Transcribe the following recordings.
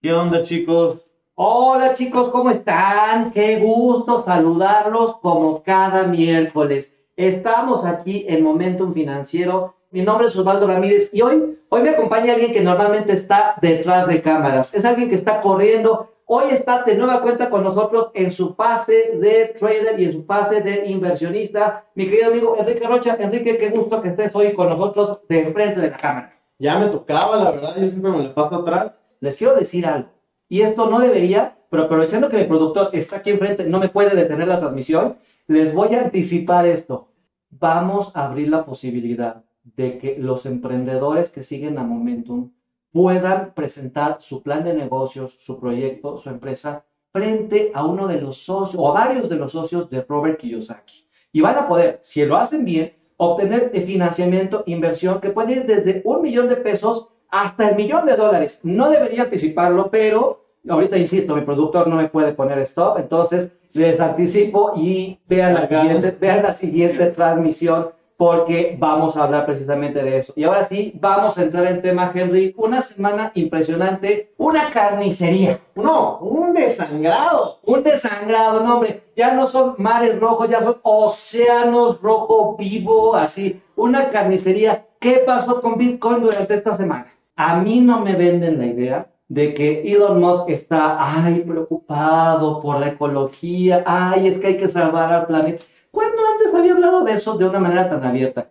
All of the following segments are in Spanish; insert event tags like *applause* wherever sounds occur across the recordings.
¿Qué onda, chicos? Hola chicos, ¿cómo están? Qué gusto saludarlos como cada miércoles. Estamos aquí en Momentum Financiero. Mi nombre es Osvaldo Ramírez y hoy, hoy me acompaña alguien que normalmente está detrás de cámaras. Es alguien que está corriendo. Hoy está de nueva cuenta con nosotros en su fase de trader y en su fase de inversionista. Mi querido amigo Enrique Rocha. Enrique, qué gusto que estés hoy con nosotros de enfrente de la cámara. Ya me tocaba, la verdad, yo siempre me le paso atrás. Les quiero decir algo. Y esto no debería, pero aprovechando que el productor está aquí enfrente, no me puede detener la transmisión, les voy a anticipar esto. Vamos a abrir la posibilidad de que los emprendedores que siguen a Momentum puedan presentar su plan de negocios, su proyecto, su empresa frente a uno de los socios o a varios de los socios de Robert Kiyosaki. Y van a poder, si lo hacen bien, obtener financiamiento, inversión que puede ir desde un millón de pesos hasta el millón de dólares. No debería anticiparlo, pero ahorita insisto, mi productor no me puede poner stop, entonces les anticipo y vean la siguiente, vean la siguiente transmisión porque vamos a hablar precisamente de eso. Y ahora sí, vamos a entrar en tema, Henry. Una semana impresionante, una carnicería. No, un desangrado. Un desangrado, no, hombre. Ya no son mares rojos, ya son océanos rojo vivo, así. Una carnicería. ¿Qué pasó con Bitcoin durante esta semana? A mí no me venden la idea de que Elon Musk está, ay, preocupado por la ecología, ay, es que hay que salvar al planeta. ¿Cuándo antes había hablado de eso de una manera tan abierta?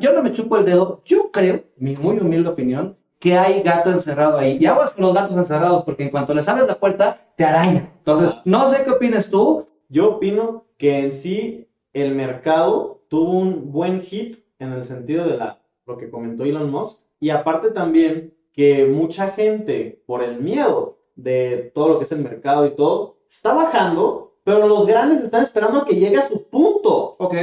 Yo no me chupo el dedo, yo creo, mi muy humilde opinión, que hay gato encerrado ahí. Y aguas con los gatos encerrados, porque en cuanto les abres la puerta, te araña. Entonces, no sé qué opinas tú. Yo opino que en sí el mercado tuvo un buen hit en el sentido de la, lo que comentó Elon Musk. Y aparte también que mucha gente, por el miedo de todo lo que es el mercado y todo, está bajando, pero los grandes están esperando a que llegue a su punto. Ok.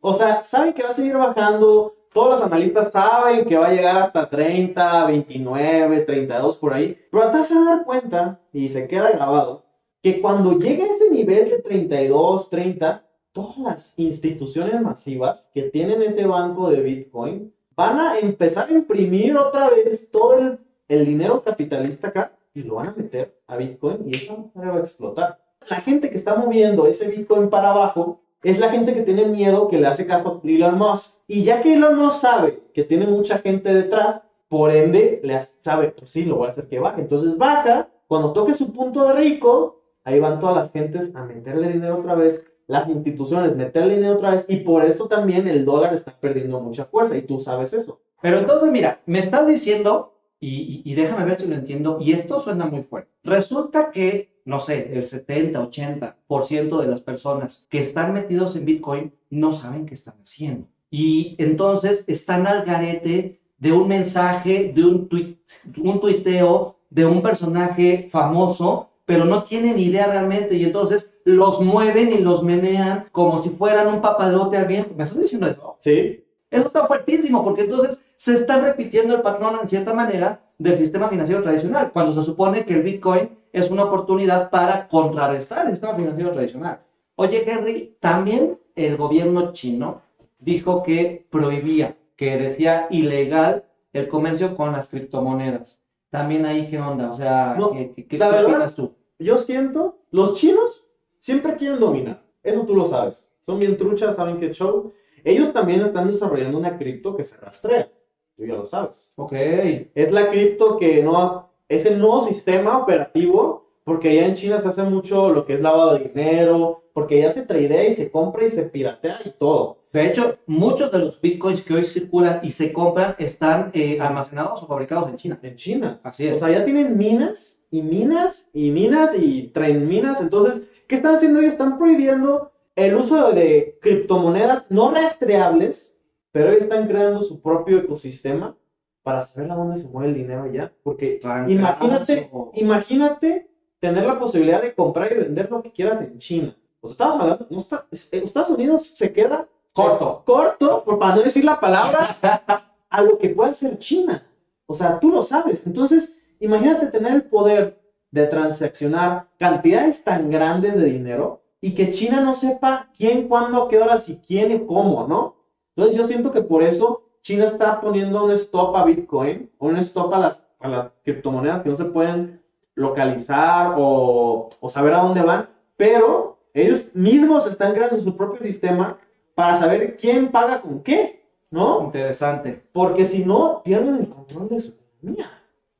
O sea, saben que va a seguir bajando. Todos los analistas saben que va a llegar hasta 30, 29, 32 por ahí. Pero atrás se va a dar cuenta, y se queda grabado, que cuando llegue a ese nivel de 32, 30, todas las instituciones masivas que tienen ese banco de Bitcoin van a empezar a imprimir otra vez todo el, dinero capitalista acá y lo van a meter a Bitcoin y eso va a explotar. La gente que está moviendo ese Bitcoin para abajo es la gente que tiene miedo que le hace caso a Elon Musk. Y ya que Elon Musk sabe que tiene mucha gente detrás, por ende, le sabe, pues sí, lo voy a hacer que baje. Entonces baja, cuando toque su punto de rico, ahí van todas las gentes a meterle dinero otra vez las instituciones meterle dinero otra vez y por eso también el dólar está perdiendo mucha fuerza y tú sabes eso. Pero entonces, mira, me estás diciendo, y, y, déjame ver si lo entiendo, y esto suena muy fuerte. Resulta que, no sé, el 70, 80% de las personas que están metidos en Bitcoin no saben qué están haciendo. Y entonces están al garete de un mensaje, de un, tuit, un tuiteo de un personaje famoso pero no tienen idea realmente y entonces los mueven y los menean como si fueran un papalote al viento. ¿Me estás diciendo eso? Sí. Eso está fuertísimo porque entonces se está repitiendo el patrón en cierta manera del sistema financiero tradicional, cuando se supone que el Bitcoin es una oportunidad para contrarrestar el sistema financiero tradicional. Oye, Henry, también el gobierno chino dijo que prohibía, que decía ilegal el comercio con las criptomonedas. También ahí, ¿qué onda? O sea, ¿qué, qué, la verdad, tú? Yo siento, los chinos siempre quieren dominar. Eso tú lo sabes. Son bien truchas, saben qué show. Ellos también están desarrollando una cripto que se rastrea. Tú ya lo sabes. Ok. Es la cripto que no. Es el nuevo sistema operativo. Porque allá en China se hace mucho lo que es lavado de dinero. Porque ya se tradea y se compra y se piratea y todo. De hecho, muchos de los bitcoins que hoy circulan y se compran están eh, almacenados o fabricados en China. En China. Así es. O sea, ya tienen minas y minas y minas y traen minas. Entonces, ¿qué están haciendo ellos? Están prohibiendo el uso de criptomonedas no rastreables, pero ellos están creando su propio ecosistema para saber a dónde se mueve el dinero allá. Porque imagínate, imagínate tener la posibilidad de comprar y vender lo que quieras en China. O sea, estamos hablando, no está, Estados Unidos se queda Corto. Corto, por, para no decir la palabra, *laughs* a lo que puede ser China. O sea, tú lo sabes. Entonces, imagínate tener el poder de transaccionar cantidades tan grandes de dinero y que China no sepa quién, cuándo, qué horas y quién y cómo, ¿no? Entonces yo siento que por eso China está poniendo un stop a Bitcoin, un stop a las, a las criptomonedas que no se pueden localizar o, o saber a dónde van, pero ellos mismos están creando su propio sistema para saber quién paga con qué, ¿no? Interesante. Porque si no, pierden el control de su economía.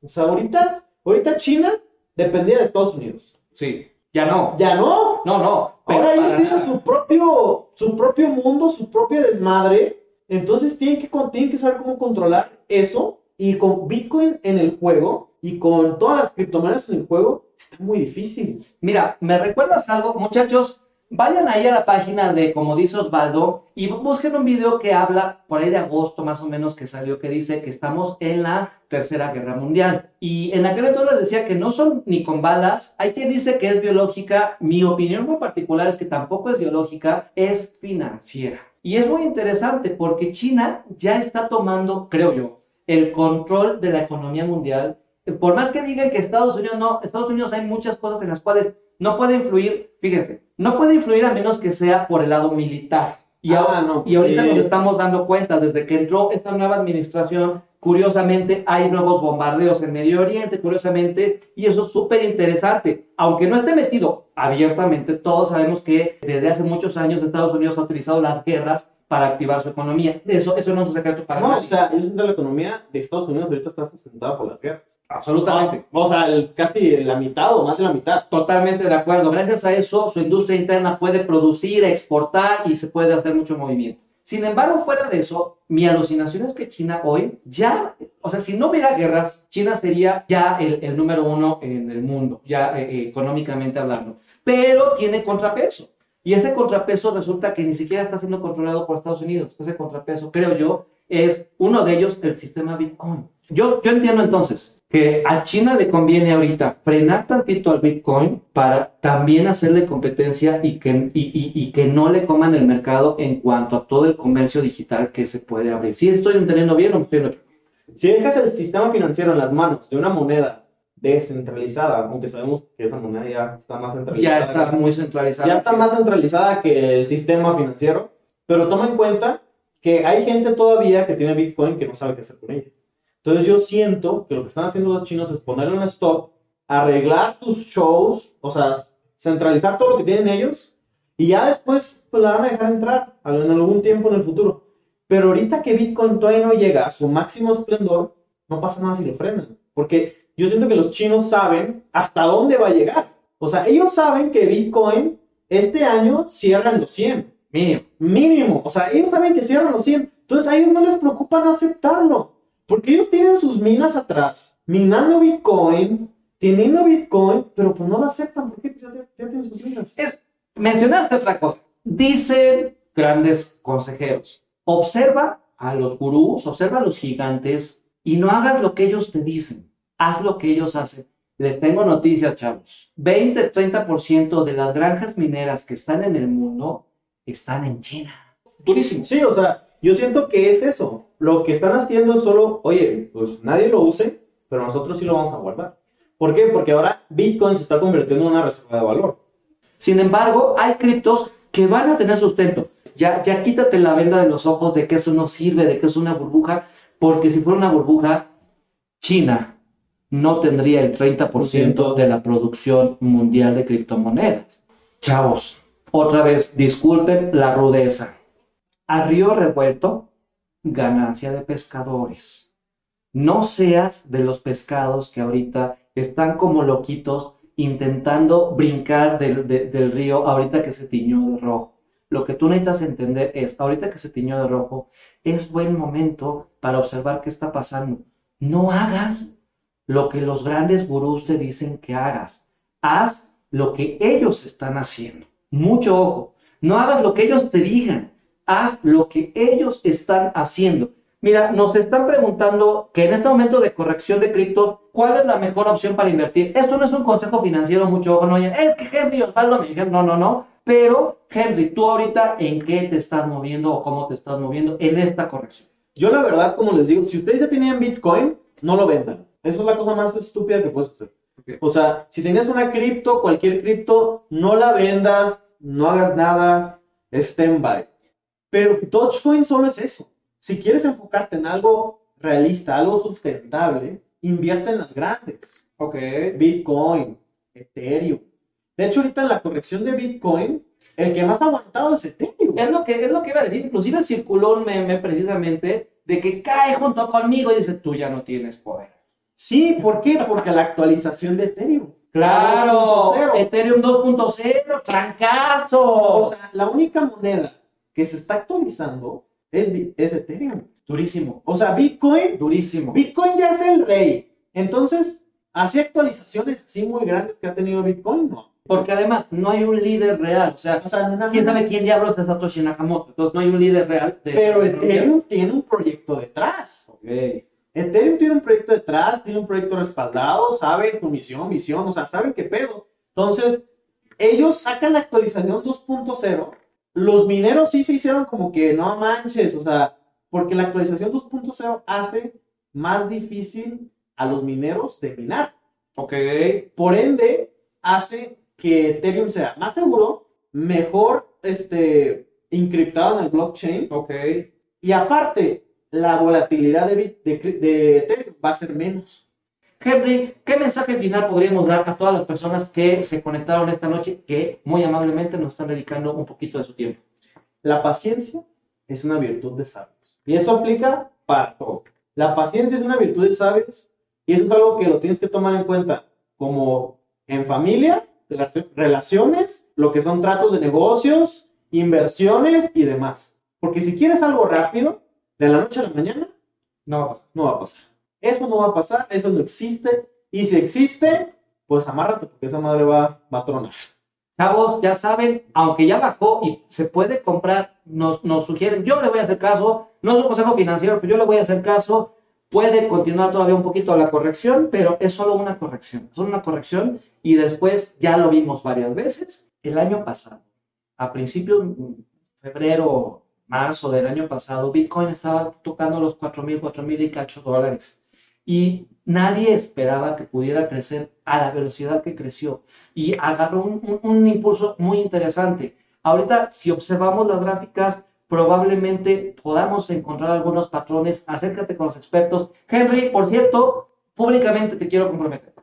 O sea, ahorita, ahorita China dependía de Estados Unidos. Sí. Ya no. Ya no. No, no. Ahora ellos tienen su propio, su propio mundo, su propia desmadre. Entonces tienen que, tienen que saber cómo controlar eso. Y con Bitcoin en el juego y con todas las criptomonedas en el juego, está muy difícil. Mira, ¿me recuerdas algo? Muchachos, vayan ahí a la página de, como dice Osvaldo, y busquen un video que habla por ahí de agosto más o menos que salió, que dice que estamos en la Tercera Guerra Mundial. Y en aquel entonces decía que no son ni con balas. Hay quien dice que es biológica. Mi opinión muy particular es que tampoco es biológica, es financiera. Y es muy interesante porque China ya está tomando, creo yo, el control de la economía mundial. Por más que digan que Estados Unidos no, Estados Unidos hay muchas cosas en las cuales no puede influir, fíjense, no puede influir a menos que sea por el lado militar. Y, Ah, ahora- no, pues y ahorita sí. nos estamos dando cuenta, desde que entró esta nueva administración, curiosamente hay nuevos bombardeos en Medio Oriente, curiosamente, y eso es súper interesante. Aunque no esté metido abiertamente, todos sabemos que desde hace muchos años Estados Unidos ha utilizado las guerras para activar su economía. Eso, eso no es un secreto para No, o nadie. sea, yo siento la economía de Estados Unidos ahorita está sustentada por las guerras. Absolutamente. O sea, el- casi la mitad o más de la mitad. Totalmente de acuerdo. Gracias a eso, su industria interna puede producir, exportar y se puede hacer mucho movimiento. Sin embargo, fuera de eso, mi alucinación es que China hoy ya, o sea, si no hubiera guerras, China sería ya el, el número uno en el mundo, ya eh, eh, económicamente hablando. Pero tiene contrapeso. Y ese contrapeso resulta que ni siquiera está siendo controlado por Estados Unidos. Ese contrapeso, creo yo, es uno de ellos, el sistema Bitcoin. Yo, yo entiendo entonces que a China le conviene ahorita frenar tantito al Bitcoin para también hacerle competencia y que, y, y- y que no le coman el mercado en cuanto a todo el comercio digital que se puede abrir. ¿Sí estoy entendiendo bien o estoy entendiendo? Si dejas el sistema financiero en las manos de una moneda descentralizada, aunque sabemos que esa moneda ya está más centralizada. Ya está muy centralizado. ya está más centralizada que el sistema financiero, pero toma en cuenta que hay gente todavía que tiene Bitcoin que no sabe qué hacer con ella. Entonces yo siento que lo que están haciendo los chinos es ponerle un stop, arreglar tus shows, o sea, centralizar todo lo que tienen ellos y ya después pues la van a dejar entrar en algún tiempo en el futuro. Pero ahorita que Bitcoin todavía no llega a su máximo esplendor, no pasa nada si lo frenan. Porque yo siento que los chinos saben hasta dónde va a llegar. O sea, ellos saben que Bitcoin este año cierra en los 100. Mínimo. Mínimo. O sea, ellos saben que cierran los 100. Entonces a ellos no les preocupa no aceptarlo. Porque ellos tienen sus minas atrás, minando Bitcoin, teniendo Bitcoin, pero pues no lo aceptan porque ya tienen sus minas. Es, mencionaste otra cosa. Dicen grandes consejeros, observa a los gurús, observa a los gigantes y no hagas lo que ellos te dicen, haz lo que ellos hacen. Les tengo noticias, chavos. 20-30% de las granjas mineras que están en el mundo están en China. Durísimo. Sí, o sea, yo siento que es eso. Lo que están haciendo es solo, oye, pues nadie lo use, pero nosotros sí lo vamos a guardar. ¿Por qué? Porque ahora Bitcoin se está convirtiendo en una reserva de valor. Sin embargo, hay criptos que van a tener sustento. Ya, ya quítate la venda de los ojos de que eso no sirve, de que es una burbuja, porque si fuera una burbuja, China no tendría el 30% de la producción mundial de criptomonedas. Chavos, otra vez, disculpen la rudeza. A río revuelto, ganancia de pescadores. No seas de los pescados que ahorita están como loquitos intentando brincar del, de- del río ahorita que se tiñó de rojo. Lo que tú necesitas entender es, ahorita que se tiñó de rojo, es buen momento para observar qué está pasando. No hagas lo que los grandes gurús te dicen que hagas. Haz lo que ellos están haciendo. Mucho ojo. No hagas lo que ellos te digan. Haz lo que ellos están haciendo. Mira, nos están preguntando que en este momento de corrección de criptos, ¿cuál es la mejor opción para invertir? Esto no es un consejo financiero, mucho ojo, no es que Henry Osvaldo me dijeron, no, no, no. Pero, Henry, tú ahorita, ¿en qué te estás moviendo o cómo te estás moviendo en esta corrección? Yo la verdad, como les digo, si ustedes ya tenían Bitcoin, no lo vendan. Esa es la cosa más estúpida que puedes hacer. Ok. O sea, si tenías una cripto, cualquier cripto, no la vendas, no hagas nada, stand by. Pero Dogecoin solo es eso. Si quieres enfocarte en algo realista, algo sustentable, invierte en las grandes. Ok. Bitcoin, Ethereum. De hecho, ahorita en la corrección de Bitcoin, el que más ha aguantado es Ethereum. Es lo que, es lo que iba a decir. Inclusive circuló un meme precisamente de que cae junto conmigo y dice, tú ya no tienes poder. Sí, ¿por qué? Porque la actualización de Ethereum. Claro, 2.0. Ethereum 2.0, trancazo. O sea, la única moneda que se está actualizando es, es Ethereum. durísimo, O sea, Bitcoin, durísimo. Bitcoin ya es el rey. Entonces, ¿hace actualizaciones así muy grandes que ha tenido Bitcoin? No. Porque además no hay un líder real. O sea, O sea, no- quién sabe quién diablos es Satoshi Nakamoto. Entonces no hay un líder real. De Pero. Ethereum tiene un proyecto detrás. Ok. Ethereum tiene un proyecto detrás, tiene un proyecto respaldado, sabe su misión, visión, o sea, saben qué pedo. Entonces, ellos sacan la actualización 2.0. Los mineros sí se hicieron como que no manches, o sea, porque la actualización 2.0 hace más difícil a los mineros de minar. Ok. Por ende, hace que Ethereum sea más seguro, mejor este, encriptado en el blockchain Ok. y aparte, la volatilidad de, Bit- de, de Ethereum va a ser menos. Henry, ¿qué mensaje final podríamos dar a todas las personas que se conectaron esta noche, que muy amablemente nos están dedicando un poquito de su tiempo? La paciencia es una virtud de sabios. Y eso aplica para todo. La paciencia es una virtud de sabios y eso es algo que lo tienes que tomar en cuenta como en familia, relac- relaciones, lo que son tratos de negocios, inversiones y demás. Porque si quieres algo rápido, de la noche a la mañana, No, no va a pasar. Eso no va a pasar, eso no existe. Y si existe, pues amárrate porque esa madre va, va a tronar. Chavos, ya saben, aunque ya bajó y se puede comprar, nos, nos sugieren, yo le voy a hacer caso, no es un consejo financiero, pero yo le voy a hacer caso, puede continuar todavía un poquito la corrección, pero es solo una corrección, es solo una corrección y después ya lo vimos varias veces. El año pasado, a principios, mm, febrero, marzo del año pasado, Bitcoin estaba tocando los 4.000, 4.000 y cacho dólares. Y nadie esperaba que pudiera crecer a la velocidad que creció y agarró un, un- un impulso muy interesante. Ahorita, si observamos las gráficas, probablemente podamos encontrar algunos patrones. Acércate con los expertos. Henry, por cierto, públicamente te quiero comprometer.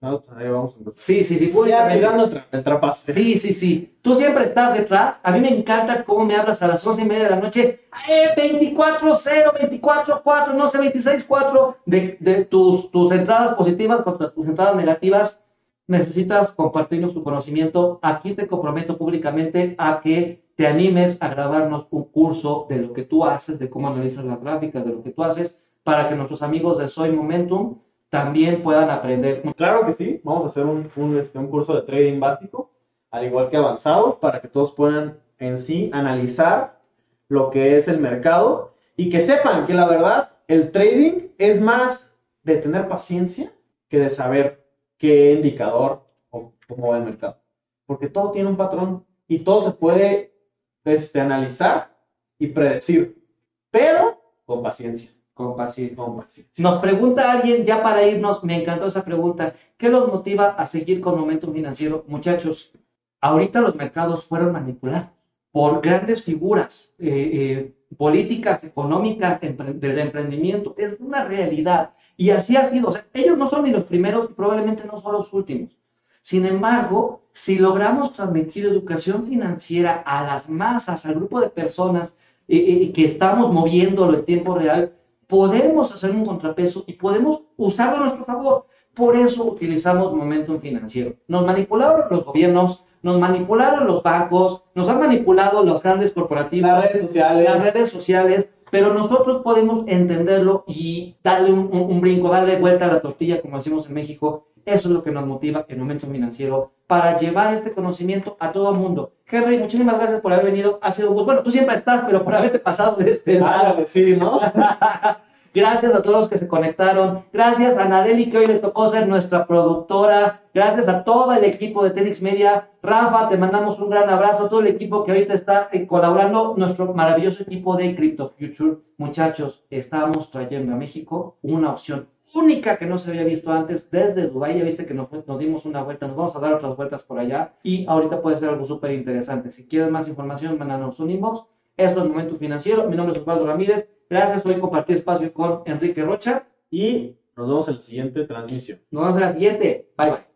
No, ahí vamos a. Sí, sí, sí, Ya públicamente. tirando tra- el trapazo. Sí, sí, sí. Tú siempre estás detrás. A mí me encanta cómo me hablas a las once y media de la noche. Eh, 24-0, 24-4, no sé, 26-4 de, de tus, tus entradas positivas contra tus entradas negativas. Necesitas compartirnos tu conocimiento. Aquí te comprometo públicamente a que te animes a grabarnos un curso de lo que tú haces, de cómo analizas las gráficas, de lo que tú haces, para que nuestros amigos de Soy Momentum también puedan aprender. Claro que sí, vamos a hacer un, este, un curso de trading básico, al igual que avanzado, para que todos puedan en sí analizar lo que es el mercado y que sepan que la verdad, el trading es más de tener paciencia que de saber qué indicador o cómo va el mercado. Porque todo tiene un patrón y todo se puede este, analizar y predecir, pero con paciencia. Con paciencia. Nos pregunta alguien, ya para irnos, me encantó esa pregunta, ¿qué los motiva a seguir con Momentum Financiero? Muchachos, ahorita los mercados fueron manipulados por grandes figuras eh, eh, políticas, económicas, empre- del emprendimiento. Es una realidad. Y así ha sido. O sea, ellos no son ni los primeros y probablemente no son los últimos. Sin embargo, si logramos transmitir educación financiera a las masas, al grupo de personas eh, eh, que estamos moviéndolo en tiempo real, podemos hacer un contrapeso y podemos usarlo a nuestro favor. Por eso utilizamos momentum financiero. Nos manipularon los gobiernos, nos manipularon los bancos, nos han manipulado las grandes corporativas, Las redes sociales. las redes sociales, pero nosotros podemos entenderlo y darle un, un- un brinco, darle vuelta a la tortilla, como decimos en México. Eso es lo que nos motiva en Momentum Financiero para llevar este conocimiento a todo el mundo. Henry, muchísimas gracias por haber venido. Ha sido un gusto. Bueno, tú siempre estás, pero por haberte pasado de este lado. Claro sí, ¿no? *laughs* Gracias a todos los que se conectaron. Gracias a Nadeli, que hoy les tocó ser nuestra productora. Gracias a todo el equipo de Tenix Media. Rafa, te mandamos un gran abrazo. A todo el equipo que ahorita está eh, colaborando. Nuestro maravilloso equipo de Crypto Future. Muchachos, estamos trayendo a México una opción única que no se había visto antes desde Dubái. Ya viste que nos, nos dimos una vuelta. Nos vamos a dar otras vueltas por allá. Y ahorita puede ser algo súper interesante. Si quieres más información, mándanos un inbox. Eso es Momento Financiero. Mi nombre es Osvaldo Ramírez. Gracias. Hoy compartí espacio con Enrique Rocha. Y Nos vemos en la siguiente transmisión. Nos vemos en la siguiente. Bye bye.